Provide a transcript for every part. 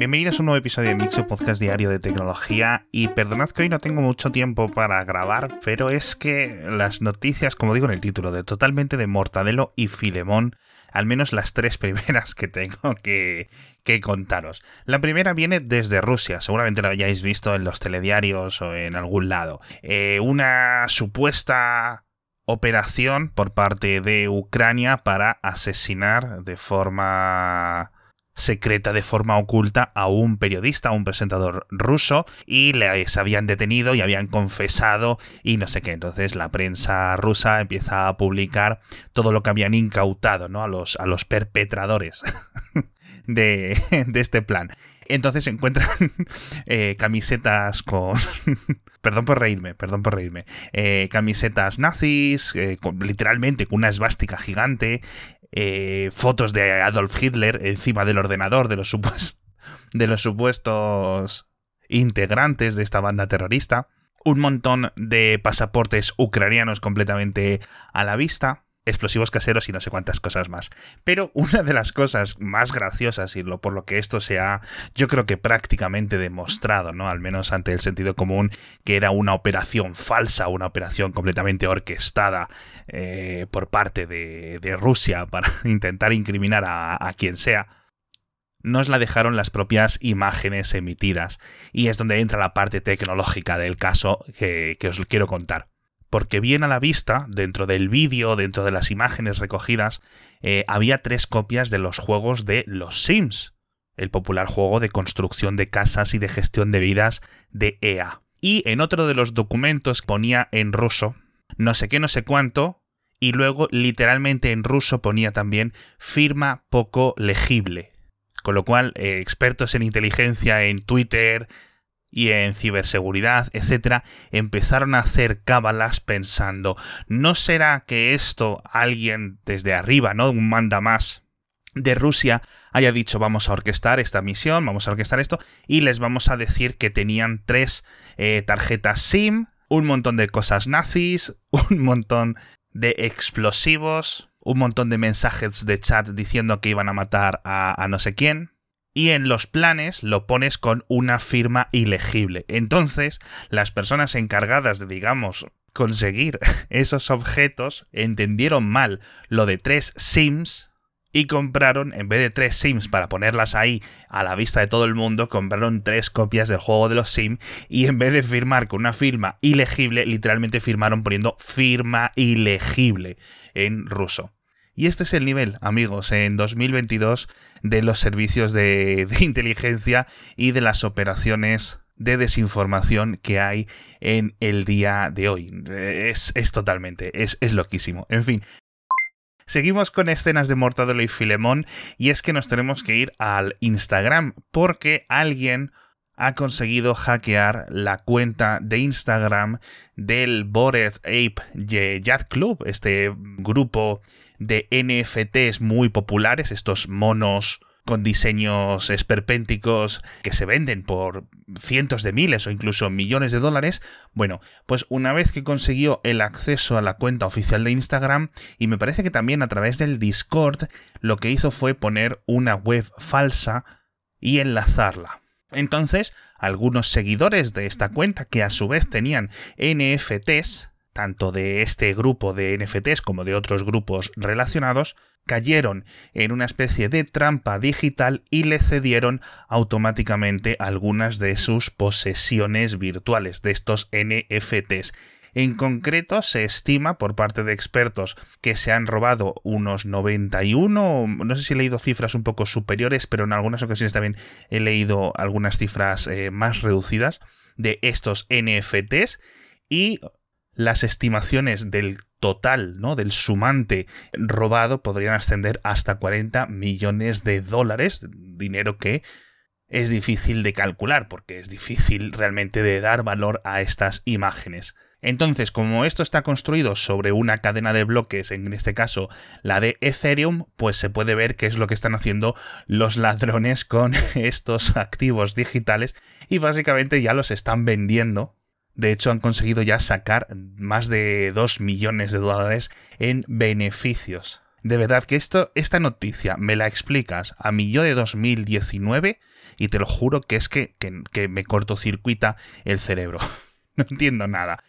Bienvenidos a un nuevo episodio de Mixo Podcast Diario de Tecnología y perdonad que hoy no tengo mucho tiempo para grabar, pero es que las noticias, como digo en el título, de totalmente de Mortadelo y Filemón, al menos las tres primeras que tengo que, contaros. La primera viene desde Rusia, seguramente lo hayáis visto en los telediarios o en algún lado. Eh, una supuesta operación por parte de Ucrania para asesinar de forma secreta de forma oculta a un periodista, a un presentador ruso, y les habían detenido y habían confesado y no sé qué. Entonces la prensa rusa empieza a publicar todo lo que habían incautado ¿no? a, los, a los perpetradores de, de este plan. Entonces encuentran eh, camisetas con... perdón por reírme, perdón por reírme. Eh, camisetas nazis, eh, literalmente con una esvástica gigante, fotos de Adolf Hitler encima del ordenador de los, de los supuestos integrantes de esta banda terrorista. Un montón de pasaportes ucranianos completamente a la vista explosivos caseros y no sé cuántas cosas más. Pero una de las cosas más graciosas y lo, por lo que esto se ha, yo creo que prácticamente demostrado, ¿no? Al menos ante el sentido común, que era una operación falsa, una operación completamente orquestada eh, por parte de, Rusia para intentar incriminar a, quien sea nos la dejaron las propias imágenes emitidas. Y es donde entra la parte tecnológica del caso que, que os quiero contar porque bien a la vista, dentro del vídeo, dentro de las imágenes recogidas, eh, había tres copias de los juegos de Los Sims, el popular juego de construcción de casas y de gestión de vidas de EA. Y en otro de los documentos ponía en ruso, no sé qué, no sé cuánto, y luego literalmente en ruso ponía también firma poco legible. Con lo cual, eh, expertos en inteligencia en Twitter, y en ciberseguridad, etcétera, empezaron a hacer cábalas pensando, ¿no será que esto alguien desde arriba, ¿no? Un manda más de Rusia haya dicho vamos a orquestar esta misión, vamos a orquestar esto y les vamos a decir que tenían tres eh, tarjetas SIM, un montón de cosas nazis, un montón de explosivos, un montón de mensajes de chat diciendo que iban a matar a no sé quién, y en los planes lo pones con una firma ilegible. Entonces, las personas encargadas de, digamos, conseguir esos objetos entendieron mal lo de tres sims y compraron, en vez de tres sims para ponerlas ahí a la vista de todo el mundo, compraron tres copias del juego de los sims y en vez de firmar con una firma ilegible, literalmente firmaron poniendo firma ilegible en ruso. Y este es el nivel, amigos, en 2022 de los servicios de, inteligencia y de las operaciones de desinformación que hay en el día de hoy. Es, totalmente, es, es loquísimo. En fin, Seguimos con escenas de Mortadelo y Filemón y es que nos tenemos que ir al Instagram porque alguien ha conseguido hackear la cuenta de Instagram del Bored Ape Yacht Club, este grupo de NFTs muy populares, estos monos con diseños esperpénticos que se venden por cientos de miles o incluso millones de dólares, bueno, pues una vez que consiguió el acceso a la cuenta oficial de Instagram y me parece que también a través del Discord, lo que hizo fue poner una web falsa y enlazarla. Entonces, algunos seguidores de esta cuenta que a su vez tenían NFTs tanto de este grupo de NFTs como de otros grupos relacionados, cayeron en una especie de trampa digital y le cedieron automáticamente algunas de sus posesiones virtuales de estos NFTs. En concreto, se estima por parte de expertos que se han robado unos 91, no sé si he leído cifras un poco superiores, pero en algunas ocasiones también he leído algunas cifras eh, más reducidas de estos NFTs y las estimaciones del total, ¿no? Del sumante robado podrían ascender hasta 40 millones de dólares, dinero que es difícil de calcular porque es difícil realmente de dar valor a estas imágenes. Entonces, como esto está construido sobre una cadena de bloques, en este caso la de Ethereum, pues se puede ver qué es lo que están haciendo los ladrones con estos activos digitales y básicamente ya los están vendiendo de hecho, han conseguido ya sacar más de 2 millones de dólares en beneficios. De verdad que esto, esta noticia me la explicas a mi yo de 2019 y te lo juro que es que, que, que me cortocircuita el cerebro. no entiendo nada.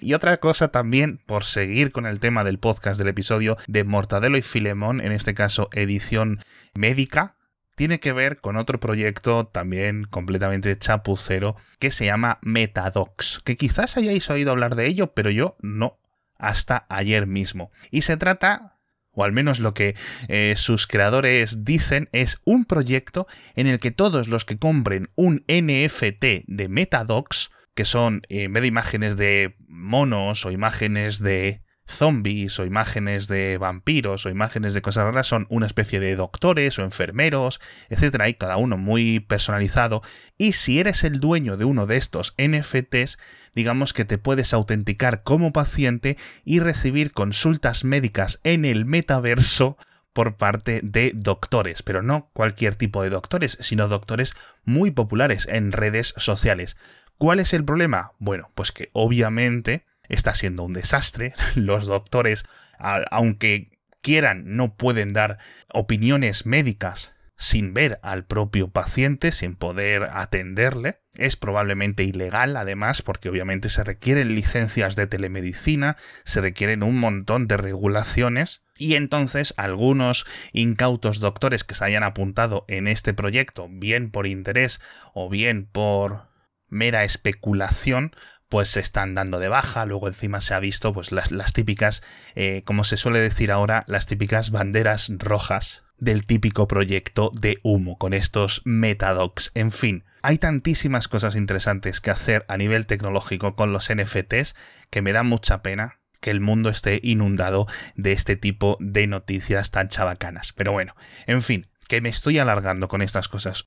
Y otra cosa también, por seguir con el tema del podcast del episodio de Mortadelo y Filemón, en este caso edición médica, tiene que ver con otro proyecto también completamente chapucero que se llama Metadocs, que quizás hayáis oído hablar de ello, pero yo no, hasta ayer mismo. Y se trata, o al menos lo que eh, sus creadores dicen, es un proyecto en el que todos los que compren un NFT de Metadocs, que son eh, de imágenes de monos o imágenes de zombies o imágenes de vampiros o imágenes de cosas raras son una especie de doctores o enfermeros, etcétera, y cada uno muy personalizado. Y si eres el dueño de uno de estos NFTs, digamos que te puedes autenticar como paciente y recibir consultas médicas en el metaverso por parte de doctores, pero no cualquier tipo de doctores, sino doctores muy populares en redes sociales. ¿Cuál es el problema? Bueno, pues que obviamente está siendo un desastre. Los doctores, aunque quieran, no pueden dar opiniones médicas sin ver al propio paciente, sin poder atenderle. Es probablemente ilegal, además, porque obviamente se requieren licencias de telemedicina, se requieren un montón de regulaciones. Y entonces algunos incautos doctores que se hayan apuntado en este proyecto, bien por interés o bien por mera especulación, pues se están dando de baja. Luego encima se ha visto pues las, las típicas, eh, como se suele decir ahora, las típicas banderas rojas del típico proyecto de humo con estos metadocs. En fin, hay tantísimas cosas interesantes que hacer a nivel tecnológico con los NFTs que me da mucha pena que el mundo esté inundado de este tipo de noticias tan chabacanas. Pero bueno, en fin, que me estoy alargando con estas cosas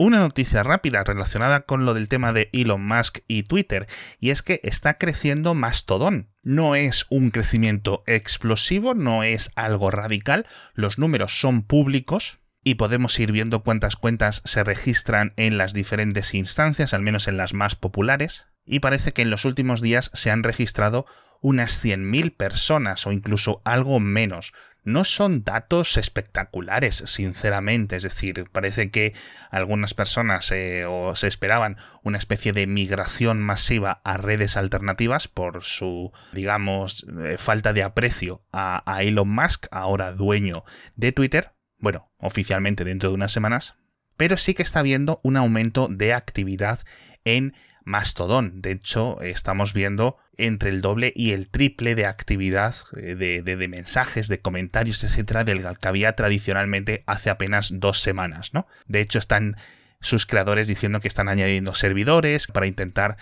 una noticia rápida relacionada con lo del tema de Elon Musk y Twitter, y es que está creciendo Mastodon. No es un crecimiento explosivo, no es algo radical, los números son públicos, y podemos ir viendo cuántas cuentas se registran en las diferentes instancias, al menos en las más populares, y parece que en los últimos días se han registrado unas 100.000 personas o incluso algo menos, no son datos espectaculares, sinceramente. Es decir, parece que algunas personas eh, o se esperaban una especie de migración masiva a redes alternativas por su, digamos, eh, falta de aprecio a, Elon Musk, ahora dueño de Twitter. Bueno, oficialmente dentro de unas semanas. Pero sí que está habiendo un aumento de actividad en Mastodon. De hecho, estamos viendo entre el doble y el triple de actividad eh, de, mensajes, de comentarios, etcétera, del que había tradicionalmente hace apenas dos semanas, ¿no? De hecho, están sus creadores diciendo que están añadiendo servidores para intentar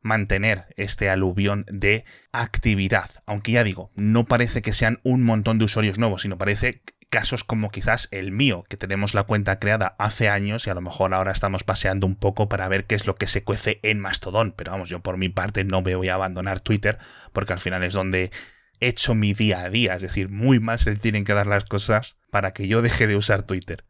mantener este aluvión de actividad. Aunque ya digo, no parece que sean un montón de usuarios nuevos, sino parece casos como quizás el mío, que tenemos la cuenta creada hace años y a lo mejor ahora estamos paseando un poco para ver qué es lo que se cuece en Mastodon. Pero vamos, yo por mi parte no me voy a abandonar Twitter porque al final es donde he hecho mi día a día. Es decir, muy mal se tienen que dar las cosas para que yo deje de usar Twitter.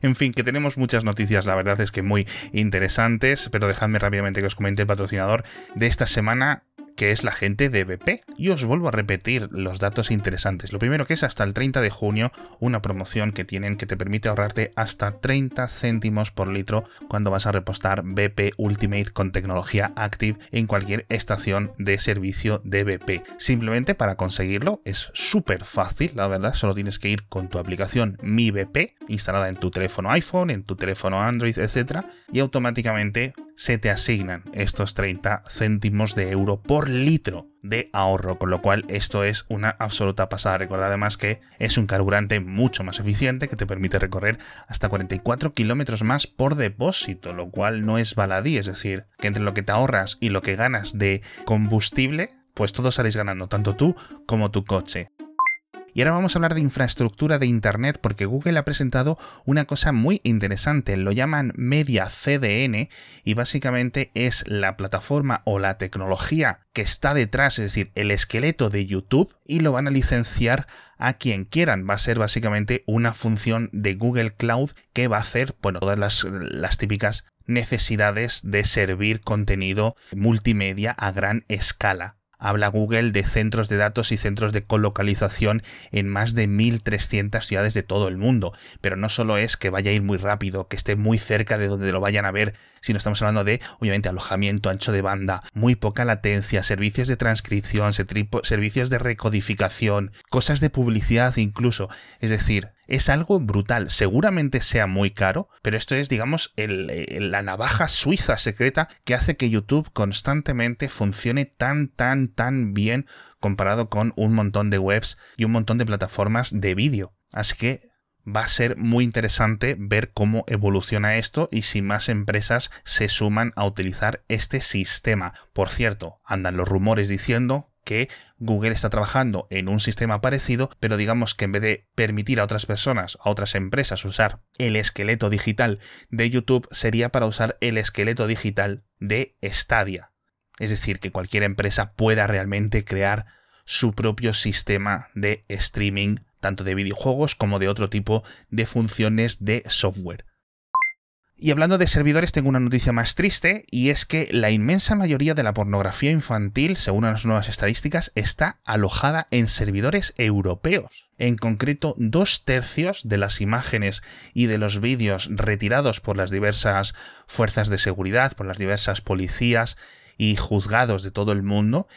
En fin, que tenemos muchas noticias, la verdad es que muy interesantes, pero dejadme rápidamente que os comente el patrocinador de esta semana que es la gente de BP. Y os vuelvo a repetir los datos interesantes. Lo primero que es hasta el 30 de junio una promoción que tienen que te permite ahorrarte hasta 30 céntimos por litro cuando vas a repostar BP Ultimate con tecnología Active en cualquier estación de servicio de BP. Simplemente para conseguirlo es súper fácil, la verdad, solo tienes que ir con tu aplicación Mi BP instalada en tu teléfono iPhone, en tu teléfono Android, etc. y automáticamente se te asignan estos 30 céntimos de euro por litro de ahorro, con lo cual esto es una absoluta pasada. Recordad además que es un carburante mucho más eficiente que te permite recorrer hasta 44 kilómetros más por depósito, lo cual no es baladí, es decir, que entre lo que te ahorras y lo que ganas de combustible, pues todos salís ganando, tanto tú como tu coche. Y ahora vamos a hablar de infraestructura de Internet porque Google ha presentado una cosa muy interesante, lo llaman Media CDN y básicamente es la plataforma o la tecnología que está detrás, es decir, el esqueleto de YouTube y lo van a licenciar a quien quieran. Va a ser básicamente una función de Google Cloud que va a hacer, todas las típicas necesidades de servir contenido multimedia a gran escala habla Google de centros de datos y centros de colocalización en más de 1.300 ciudades de todo el mundo. Pero no solo es que vaya a ir muy rápido, que esté muy cerca de donde lo vayan a ver, sino estamos hablando de, obviamente, alojamiento, ancho de banda, muy poca latencia, servicios de transcripción, servicios de recodificación, cosas de publicidad incluso. Es decir, es algo brutal. Seguramente sea muy caro, pero esto es, digamos, la navaja suiza secreta que hace que YouTube constantemente funcione tan, tan, tan bien comparado con un montón de webs y un montón de plataformas de vídeo. Así que va a ser muy interesante ver cómo evoluciona esto y si más empresas se suman a utilizar este sistema. Por cierto, andan los rumores diciendo que Google está trabajando en un sistema parecido, pero digamos que en vez de permitir a otras personas, a otras empresas usar el esqueleto digital de YouTube, sería para usar el esqueleto digital de Stadia. Es decir, que cualquier empresa pueda realmente crear su propio sistema de streaming, tanto de videojuegos como de otro tipo de funciones de software. Y hablando de servidores, tengo una noticia más triste, y es que la inmensa mayoría de la pornografía infantil, según las nuevas estadísticas, está alojada en servidores europeos. En concreto, dos tercios de las imágenes y de los vídeos retirados por las diversas fuerzas de seguridad, por las diversas policías y juzgados de todo el mundo,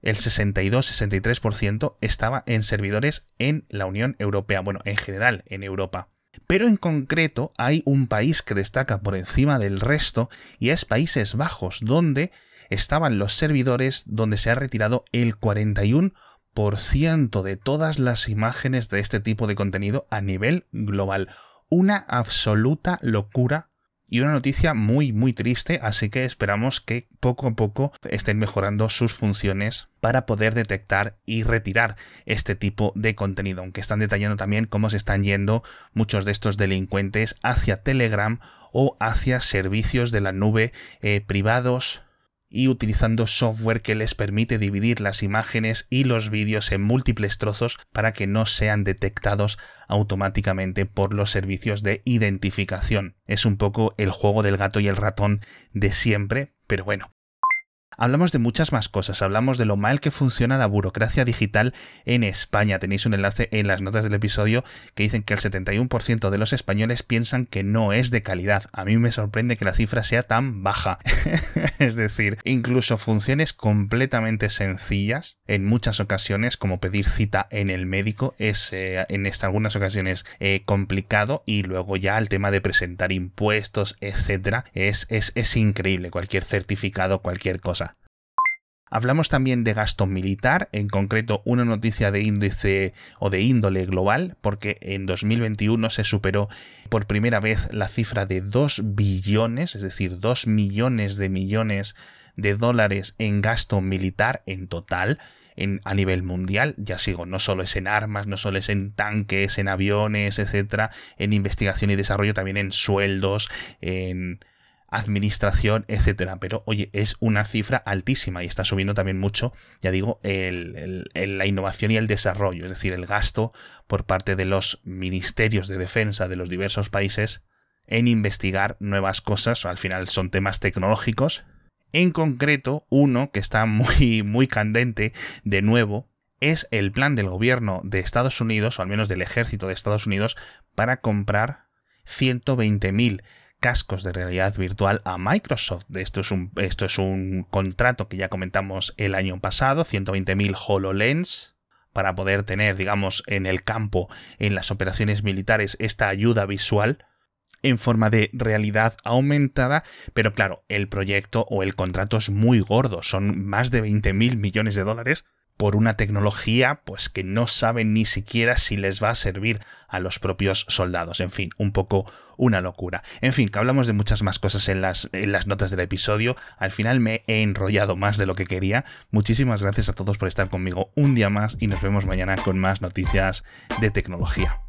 el 62-63% estaba en servidores en la Unión Europea, bueno, en general en Europa. Pero en concreto hay un país que destaca por encima del resto y es Países Bajos, donde estaban los servidores donde se ha retirado el 41% de todas las imágenes de este tipo de contenido a nivel global. Una absoluta locura y una noticia muy muy triste, así que esperamos que poco a poco estén mejorando sus funciones para poder detectar y retirar este tipo de contenido, aunque están detallando también cómo se están yendo muchos de estos delincuentes hacia Telegram o hacia servicios de la nube eh, privados y utilizando software que les permite dividir las imágenes y los vídeos en múltiples trozos para que no sean detectados automáticamente por los servicios de identificación. Es un poco el juego del gato y el ratón de siempre, pero bueno, Hablamos de muchas más cosas, hablamos de lo mal que funciona la burocracia digital en España. Tenéis un enlace en las notas del episodio que dicen que el 71% de los españoles piensan que no es de calidad. A mí me sorprende que la cifra sea tan baja. es decir, incluso funciones completamente sencillas en muchas ocasiones, como pedir cita en el médico, es eh, en algunas ocasiones eh, complicado y luego ya el tema de presentar impuestos, etcétera, es, es, es increíble. Cualquier certificado, cualquier cosa. Hablamos también de gasto militar, en concreto una noticia de índice o de índole global, porque en 2021 se superó por primera vez la cifra de 2 billones, es decir, 2 millones de millones de dólares en gasto militar en total. En, a nivel mundial, ya sigo, no solo es en armas, no solo es en tanques, en aviones, etcétera, en investigación y desarrollo, también en sueldos, en administración, etcétera. Pero oye, es una cifra altísima y está subiendo también mucho, ya digo, la innovación y el desarrollo, es decir, el gasto por parte de los ministerios de defensa de los diversos países en investigar nuevas cosas, al final son temas tecnológicos. En concreto, uno que está muy, muy candente, de nuevo, es el plan del gobierno de Estados Unidos, o al menos del ejército de Estados Unidos, para comprar 120.000 cascos de realidad virtual a Microsoft. Esto es un, esto es un contrato que ya comentamos el año pasado, 120.000 HoloLens para poder tener, digamos, en el campo, en las operaciones militares, esta ayuda visual en forma de realidad aumentada, pero claro, el proyecto o el contrato es muy gordo, son más de 20.000 millones de dólares por una tecnología pues que no saben ni siquiera si les va a servir a los propios soldados. En fin, un poco una locura. En fin, que hablamos de muchas más cosas en las, en las notas del episodio. Al final me he enrollado más de lo que quería. Muchísimas gracias a todos por estar conmigo un día más y nos vemos mañana con más noticias de tecnología.